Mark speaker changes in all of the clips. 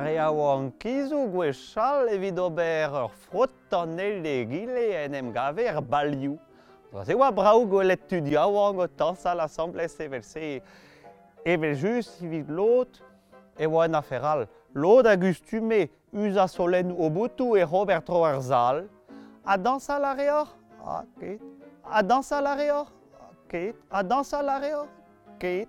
Speaker 1: A eo an kizou gwe chal evit ober ur frottanel de gile en em gave er balioù. Dra se oa brao gwelet tu di awa an got tans a l'assemblez evel se evel just evit lot e oa en aferal. Lot a gustume uz a solen o boutou e Robert tro ar zal. A dansa a la reor? A ket. A dans a la reor? Ket. A dans la reor? Ket.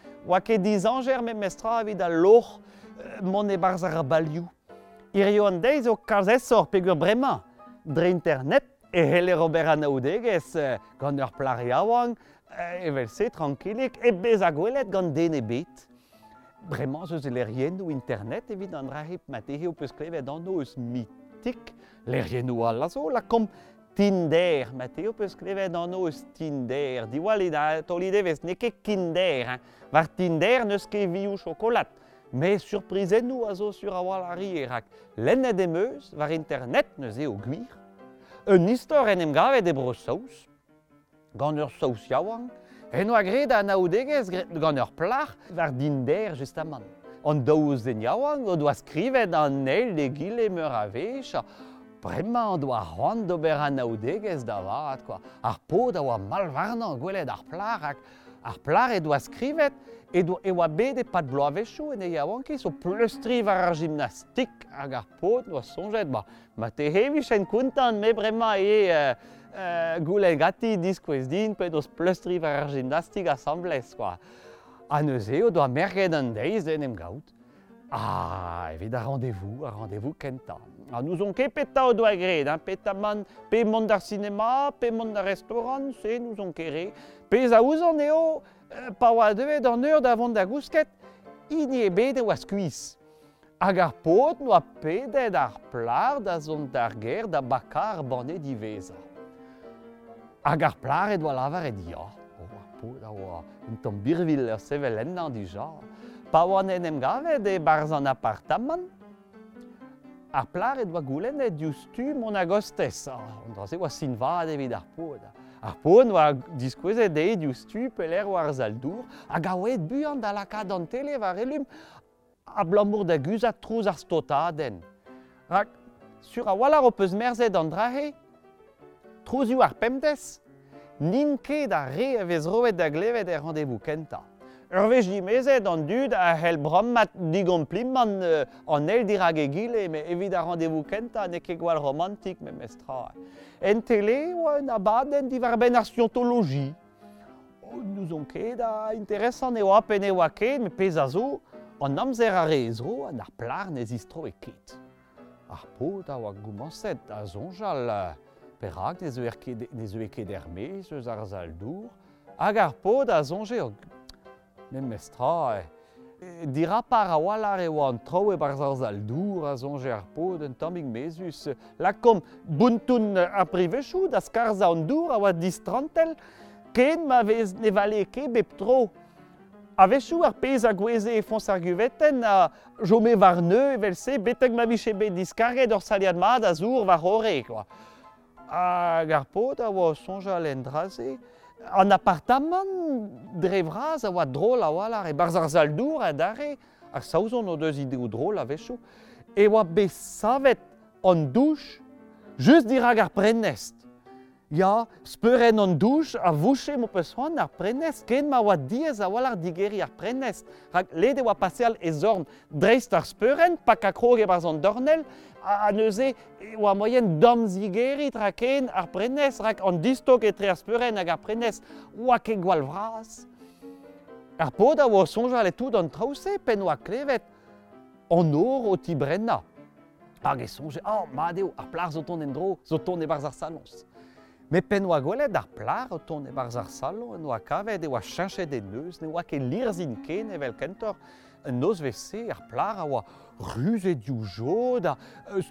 Speaker 1: Oa ket dizanger me mestra evit a loch uh, mon e barz ar balioù. Irio an deiz o karzesor pegur bremañ, dre internet e hele Robert Anaoudegez uh, gant ur plari aouan, uh, evel se tranquillik, e bez a gwelet gant den e bet. Bremañ zeus lerien ou internet evit an rahip matehi o peus klevet an oeus mitik, lerien ou al zo, la kom Tinder, Matteo peus klevet an oz Tinder. Diwale da toli devez, ne ket Kinder, hein. Var Tinder neus ket viou chocolat. Me surprizen nou a zo sur a wal a rierak. Lennet em eus, var internet neus eo gwir. Un istor en em gavet e bro saus, gant ur saus yaouan, en oa gred a naodegez gant ur plach, var dinder just. An daouz den yaouan, o doa skrivet an eil de gile meur a vech, bremañ an doa c'hoant d'ober an aoudegezh da varat, quoi. Ar po da oa malvarnañ gwelet ar plar, ak, ar plar e doa skrivet, e, doa, e oa bet e pat bloavezhou en e yaouan ki, so plustri var ar gymnastik hag ar po doa sonjet, ba, ma te hevich en kountan me bremañ e... Euh, euh, goulen gati diskouez din, pe doz plustri ar ar gymnastik assemblez, quoi. An eus eo doa merget an deiz en em gaout. Ah, evit a rendez-vous, a rendez-vous kentan. Ah, nous on ket peta o doa gred, hein, peta man, pe mont d'ar cinema, pe mont d'ar restaurant, se nous on kere. Pe za ouzan eo, euh, pa oa devet an ur da vont da gousket, ini e bet e oa skuiz. Hag ar pot no a pedet ar plar da zont d'ar ger da bakar diveza. Hag ar plar e doa lavar e dia. Oh, ar pot a oa un tom birvil ur sevel endan dija. Pa oan en em gavet e barz an apartamant. Ar plaret doa goulen e diustu mon agostez. An dra se oa sinvad evit ar pod. Ar pod oa de e diustu peler war zaldour, a gaouet buan da lakad an tele va elum a blamour da guzat trouz ar stotaden. Rak, sur a walar o peus merzet an drahe, trouzioù ar pemdes, nin ket a re a vez roet da glevet e rendez-vous kenta. Ur vez dimezet an dud a c'hell brammat digon plimman uh, an el dirag e gile, me evit a rendez-vous kenta ne ket gwal romantik me mestra. En tele oa en divar ben ar scientologie. O, nous on ket a interesant e oa pen e oa ket, me pez a zo, an amzer a rezo an ar plar ne zistro e ket. Ar pot a oa gomanset a zonjal perak ne zo e ket, ket er mez, ar zaldour, hag ar pod a zonje Men me e. Dira par a walar e oa an trao e barz ar zal dour a zonge ar pod un tammig mezus. La kom buntoun a privechou da skarza an dour a oa distrantel ken ma vez ne vale ke bep tro. A vechou ar pez a gweze e fons ar guveten a jome var neu evel se beteg ma viche bet diskaret ur saliad mad a zour var horek. Hag ar pod a oa sonja l'endraze. an apartaman drevraz a oa droll a oa lar e barz ar zaldour a dare ar saouzon o deus ideo droll a vecho e oa be savet an douch just dirag ar prenest. Ja, speuren an douche a vouche mo peus hon ar prenez, ken ma oa diez a oa ar digeri ar prenez, Rak lede oa pasial e ezorn dreist ar speuren, pa a kroge baz an dornel, a, a neuze oa moyen dom zigeri tra ken ar prenez, rak an distok etre ar speuren hag ar prenez, oa ke gwal vraz. Ar pod a oa sonja ale tout an traouse, pen oa klevet an or o tibrenna. Hag e sonje, oh, madeo, ar plar zo ton en dro, zo ton e barz ar salons. Me pen oa gwelet ar plar o ton e barzar salo, en oa kavet e oa chanchet e neus, ne oa ke lirzin ken evel kentor, un noz vese ar plar a oa ruze diou jod, a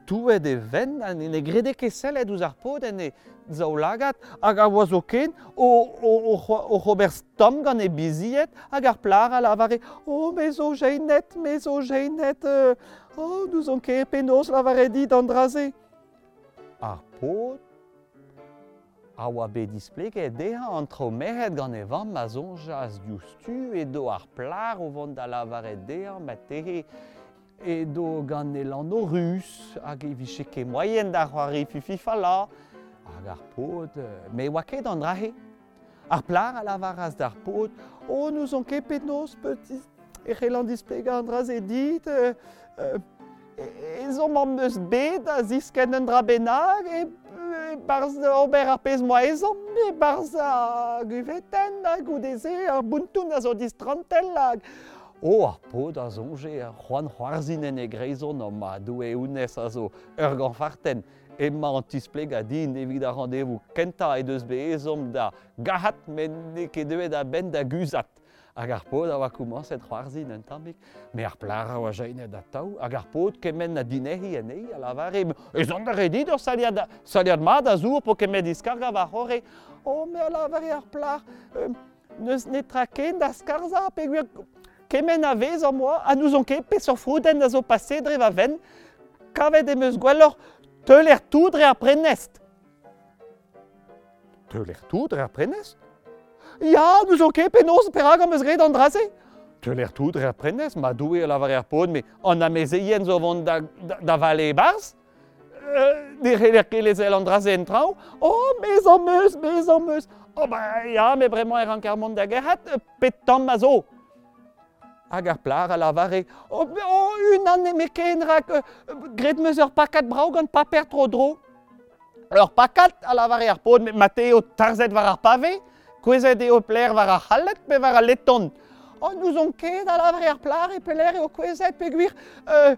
Speaker 1: stouet e ven, an ne grede keselet ouz ar pod, en e zaolagat, hag a oa zo ken, o, o, o, Robert Stom gant e biziet, hag ar plar a lavare, o, me zo jeinet, me zo jeinet, o, nous on ket penos lavare dit an draze. Ar pod, a oa bet displeket deha an trao mehet gant e vamm a zonjas diouztu e do ar plar o vant da lavaret deha ma tehe e do gant e lan o rus hag e vise ket moyen da c'hoare fifi fala hag ar pot, me oa ket an drahe. Ar plar a lavaraz d'ar pot, o oh, nous on ket pet nos petit e c'hellan displeg an draz e dit, euh, euh, e, zo m'am eus bet a zisken un dra benag e barz ober ar pez moa ezom, e barz a guveten hag goudeze ar buntoun a zo distrantel hag. O, ar pod a zonje a c'hoan c'hoarzinen e greizon om a do e unez a zo ur ganfarten. Ema an tispleg a din evit a rendez-vous kenta e deus be ezom da gahat men ne ket devet a ben da guzat. hag ar pod a oa koumanset c'hoarzin c'hoarzhin an me ar plara oa jeinet da tau, hag ar pod kemen na dinehi en ei, a lavare, e zon da redit ur saliad, saliad mad a zour po kemen diskarga va c'hore, o me a lavare ar plar, euh, neus ne traken da skarza, pe gwir kemen a vez ar moa, a nous on ket pe sur frouden da zo pase dre va ven, kavet e meus gwellor teul er toudre ar prenest. Teul er toudre ar prenest? ja, dus oké, okay, penozen perágamos redondrasé. Tuller tout reprenes, ma doué er la varia pod, mais on a mes ien zo von da, da, da vale bars. Dire que les elandrasé entrau. Oh, mes homeus, mes homeus. Oh, bah, ja, mais vraiment er an carmon da gehat, petam mazo. Agar er plar a lavare. Oh, oh, une année me kenrak, gred mesure pa kat braugan pa per trop dro. Alors, pa kat a lavare ar pod, mais Matteo er tarzet var ar pavé. Kwezet eo pler war a hallet pe war a leton. Oh, nous on ket a lavre ar plar e peler eo kwezet pe gwir euh,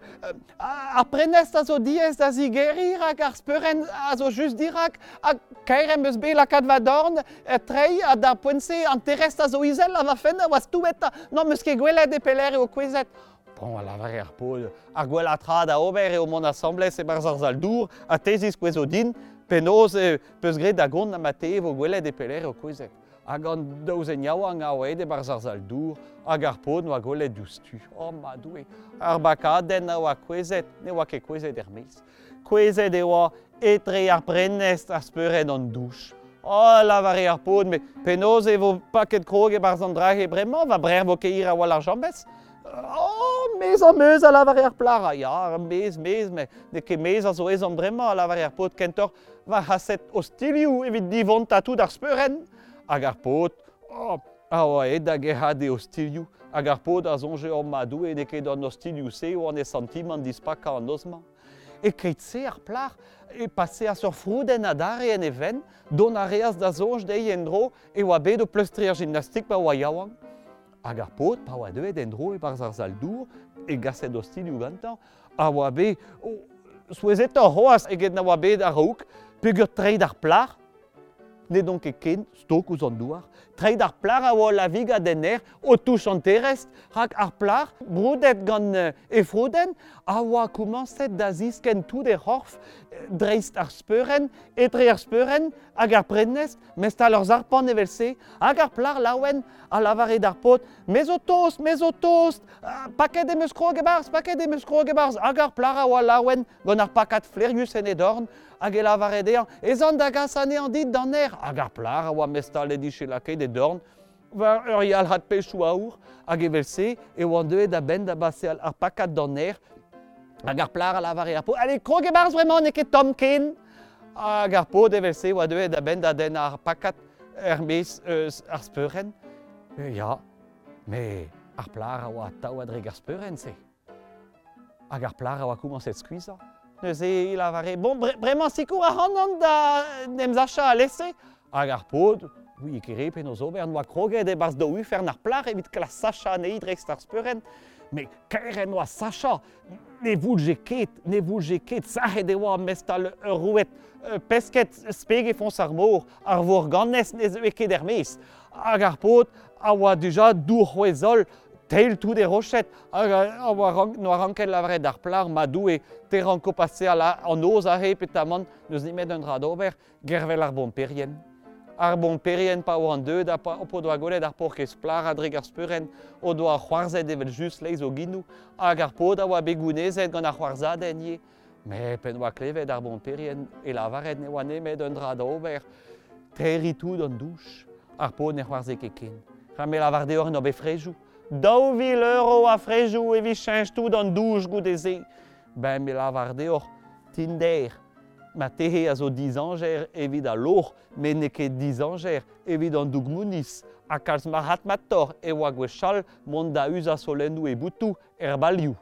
Speaker 1: ar prenest a zo diez da zigeri rak ar speuren a zo just dirak a kairem eus be lakat va dorn e trei a da poense an terest a zo izel a va fen a oaz touet a non meus ket gwelet e peler eo kwezet. Bon, a lavre ar pod, ar gwell a trad a ober eo mon assemblez e barz ar zal dour a tezis kwezo din penoz e peus gret da gont na mate vo gwelet e peler eo kwezet. hag an daouzen yaoua an gaouet e bar zarzal dour, hag ar pod noa golet doustu. Oh, ma doue, ar bakadenn a oa kwezet, ne oa ket kwezet er meiz. Kwezet e oa etre ar brennest ar speuren an douch. Oh, lavare ar pod, me penoz e vo paket kroge barz an e bremañ, va brer vo keir a oal ar jambes. Oh, mez an meuz a lavare ar plara, ya, mez, mez, me ne ke mez a zo ez an bremañ a lavare ar pod kentor va haset ostilioù evit divont a tout ar speuren. hag ar pot, oh, a oa ed hag e o stilioù, hag ar pot a zonje o madou e ne ket an o se o an e sentiment dispak an ozman. E ket se ar plar e pase a sur frouden a dare en even, don a reaz da zonj de en dro e oa bet o pleustri ar gymnastik pa oa yaouan. Hag ar pot, pa oa deuet en dro e barz ar zaldour e gaset o stilioù gantan, a oa bet, oh, souezet ar roaz eget na oa bet ar rouk, peogurt treid ar plar, ne donc e ken stok ouz an douar. Treid ar plar a oa la viga den er, o touch an terest, rak ar plar, broudet gant e froden, a oa koumanset da zisken tout e horf, dreist ar speuren, etre ar speuren, hag ar prennest, mest a lor zarpan evel se, hag ar plar laouen a lavare d'ar pot, mezo tost, o tost, paket em eus krogebarz, paket em eus krogebarz, hag ar plar a oa laouen gant ar pakat flerius en edorn, hag e lavare dean, ez an da gas an dit d'an er, hag ar plar a oa mestal e dichez laket e dorn, war ur yal hat pechou aour, hag e velse, e oan deue da ben da base ar pakat d'an er, hag ar plar a lavare ar po, ale krog e barz vremañ ne ket tom ken, hag ar po de velse oa deue da ben da den ar pakat er mes eus ar speuren, ja, me ar plar a oa tau adreg ar speuren se. Hag ar plar a oa koumanset skuizañ. Bom, vraiment, si cura Honanda dem Sacha a laissé, agar pod, oui, grepe nos ober, noa kroge de bas do ufer nar plar, evit que la Sacha neidre star spuren, mais kere noa Sacha, ne vulge ket, ne vulge ket, sahe de oa mestal rouet, pesket spege fons ar mor, ar vor gannes ne zeu ket ermes, agar pod, a oa duja dur hoezol, teil tout ah, ah, ah, de rochet a war no la vrai dar plar ma doue passé à la an oz a repetaman neus ni med un radober gervel ar bon perien ar bon perien deux da pa opo doa gole dar por kes plar a dregar spuren o doa c'hoarze devel just leiz o ginou hag ar pod a oa begounezet gant ar c'hoarza denye me pen oa klevet ar bon perien e la varet ne oa nemet un radober territou d'an douche ar pod ne c'hoarze keken Ramel a vardeor no befrejou, dove l'euro a freju e vi tout dans douche goudézé. Ben, mais la vardeur, tinder. Ma tehe a zo dizanger evit a lor, mais ne ket dizanger evit an dougmounis, a kalz mahat mator e oa gwechal mont da usa solennu e boutou er baliou.